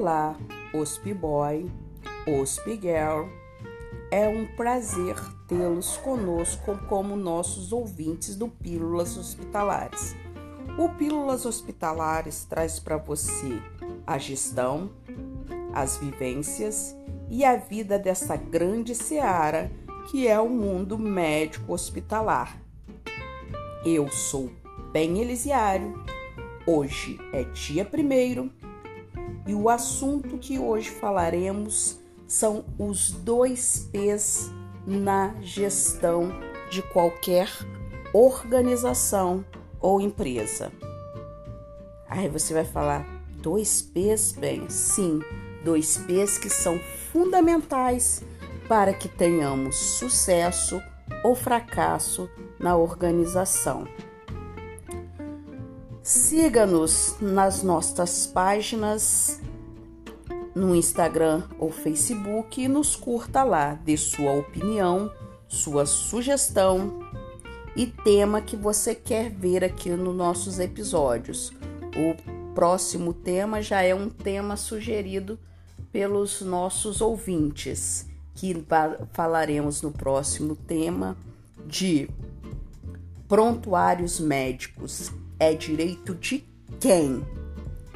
Olá, Hospiboy, Hospigirl. É um prazer tê-los conosco como nossos ouvintes do Pílulas Hospitalares. O Pílulas Hospitalares traz para você a gestão, as vivências e a vida dessa grande seara que é o mundo médico hospitalar. Eu sou Ben Elisiário, hoje é dia primeiro e o assunto que hoje falaremos são os dois P's na gestão de qualquer organização ou empresa. Aí você vai falar, dois P's, bem? Sim, dois P's que são fundamentais para que tenhamos sucesso ou fracasso na organização. Siga-nos nas nossas páginas no Instagram ou Facebook e nos curta lá, dê sua opinião, sua sugestão e tema que você quer ver aqui nos nossos episódios. O próximo tema já é um tema sugerido pelos nossos ouvintes, que falaremos no próximo tema de prontuários médicos é direito de quem,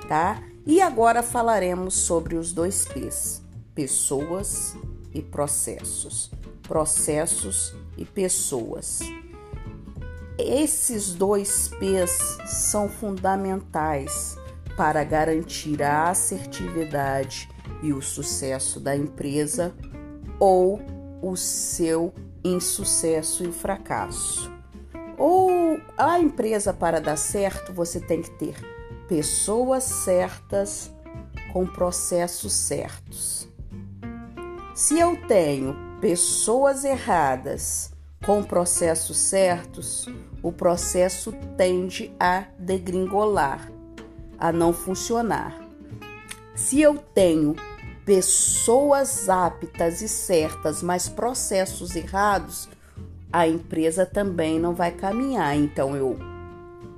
tá? E agora falaremos sobre os dois P's: pessoas e processos. Processos e pessoas. Esses dois P's são fundamentais para garantir a assertividade e o sucesso da empresa ou o seu insucesso e fracasso. Ou a empresa para dar certo, você tem que ter pessoas certas com processos certos. Se eu tenho pessoas erradas com processos certos, o processo tende a degringolar, a não funcionar. Se eu tenho pessoas aptas e certas, mas processos errados, a empresa também não vai caminhar. Então eu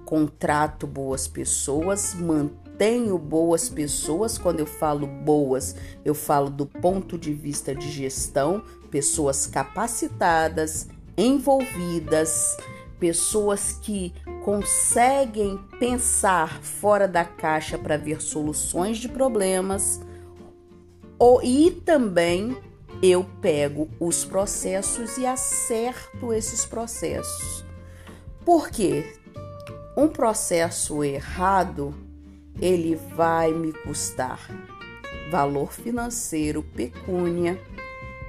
contrato boas pessoas, mantenho boas pessoas. Quando eu falo boas, eu falo do ponto de vista de gestão, pessoas capacitadas, envolvidas, pessoas que conseguem pensar fora da caixa para ver soluções de problemas. E também eu pego os processos e acerto esses processos. Por quê? Um processo errado, ele vai me custar valor financeiro, pecúnia,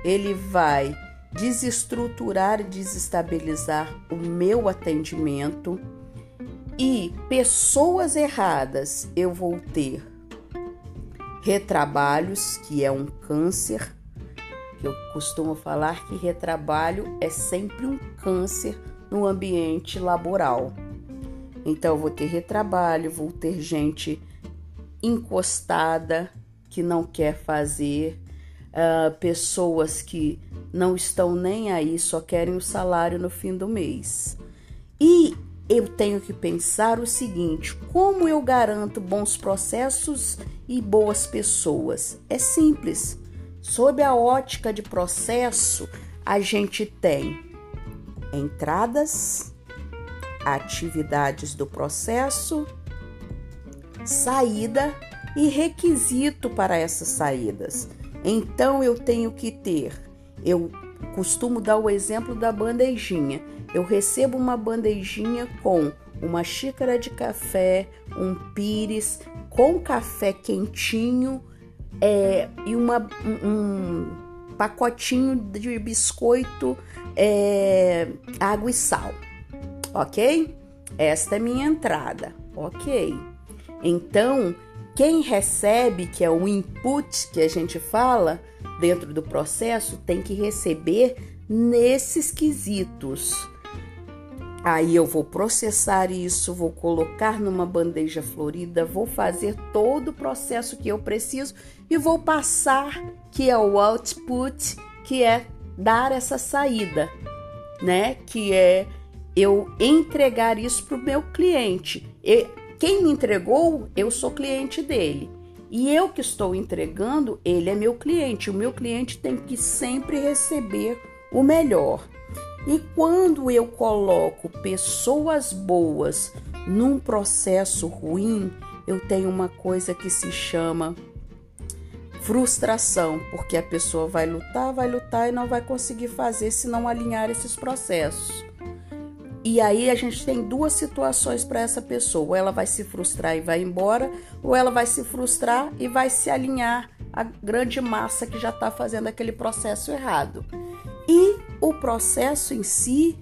ele vai desestruturar e desestabilizar o meu atendimento e pessoas erradas eu vou ter retrabalhos, que é um câncer, eu costumo falar que retrabalho é sempre um câncer no ambiente laboral. Então, eu vou ter retrabalho, vou ter gente encostada que não quer fazer, uh, pessoas que não estão nem aí, só querem o salário no fim do mês. E eu tenho que pensar o seguinte: como eu garanto bons processos e boas pessoas? É simples. Sob a ótica de processo, a gente tem entradas, atividades do processo, saída e requisito para essas saídas. Então eu tenho que ter, eu costumo dar o exemplo da bandejinha. Eu recebo uma bandejinha com uma xícara de café, um pires, com café quentinho é, e uma, um pacotinho de biscoito, é, água e sal, ok? Esta é minha entrada, ok? Então, quem recebe, que é o input que a gente fala dentro do processo, tem que receber nesses quesitos Aí eu vou processar isso, vou colocar numa bandeja florida, vou fazer todo o processo que eu preciso e vou passar, que é o output, que é dar essa saída, né? Que é eu entregar isso para o meu cliente. E quem me entregou, eu sou cliente dele. E eu que estou entregando, ele é meu cliente. O meu cliente tem que sempre receber o melhor. E quando eu coloco pessoas boas num processo ruim, eu tenho uma coisa que se chama frustração, porque a pessoa vai lutar, vai lutar e não vai conseguir fazer se não alinhar esses processos. E aí a gente tem duas situações para essa pessoa: ou ela vai se frustrar e vai embora, ou ela vai se frustrar e vai se alinhar à grande massa que já está fazendo aquele processo errado. O processo em si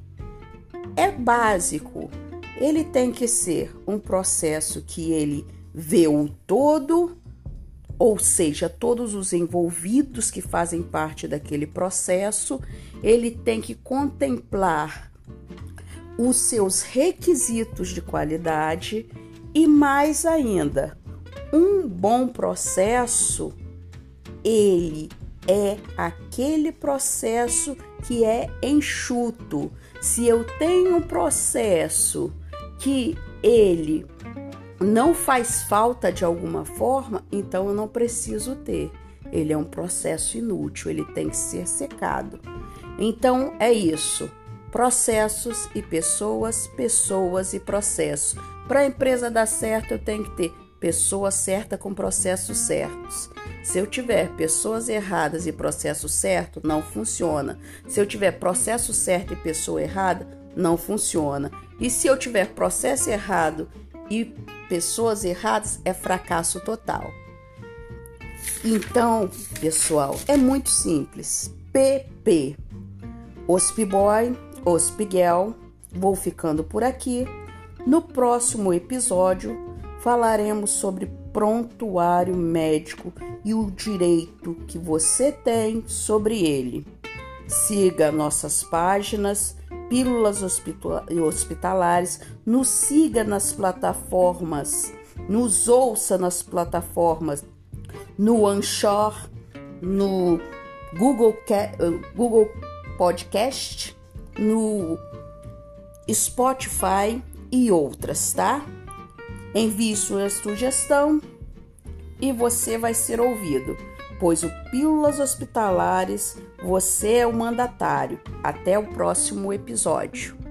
é básico. Ele tem que ser um processo que ele vê o todo, ou seja, todos os envolvidos que fazem parte daquele processo, ele tem que contemplar os seus requisitos de qualidade e mais ainda, um bom processo, ele é aquele processo que é enxuto. Se eu tenho um processo que ele não faz falta de alguma forma, então eu não preciso ter. Ele é um processo inútil, ele tem que ser secado. Então é isso. Processos e pessoas, pessoas e processos. Para a empresa dar certo, eu tenho que ter pessoa certa com processos certos. Se eu tiver pessoas erradas e processo certo, não funciona. Se eu tiver processo certo e pessoa errada, não funciona. E se eu tiver processo errado e pessoas erradas, é fracasso total. Então, pessoal, é muito simples. PP. Ospiboy, Ospiguel. Vou ficando por aqui. No próximo episódio, falaremos sobre prontuário médico e o direito que você tem sobre ele. Siga nossas páginas, Pílulas Hospitalares, nos siga nas plataformas, nos ouça nas plataformas, no Anchor, no Google, Google Podcast, no Spotify e outras, tá? Envie sua sugestão e você vai ser ouvido, pois o Pílulas Hospitalares, você é o mandatário. Até o próximo episódio.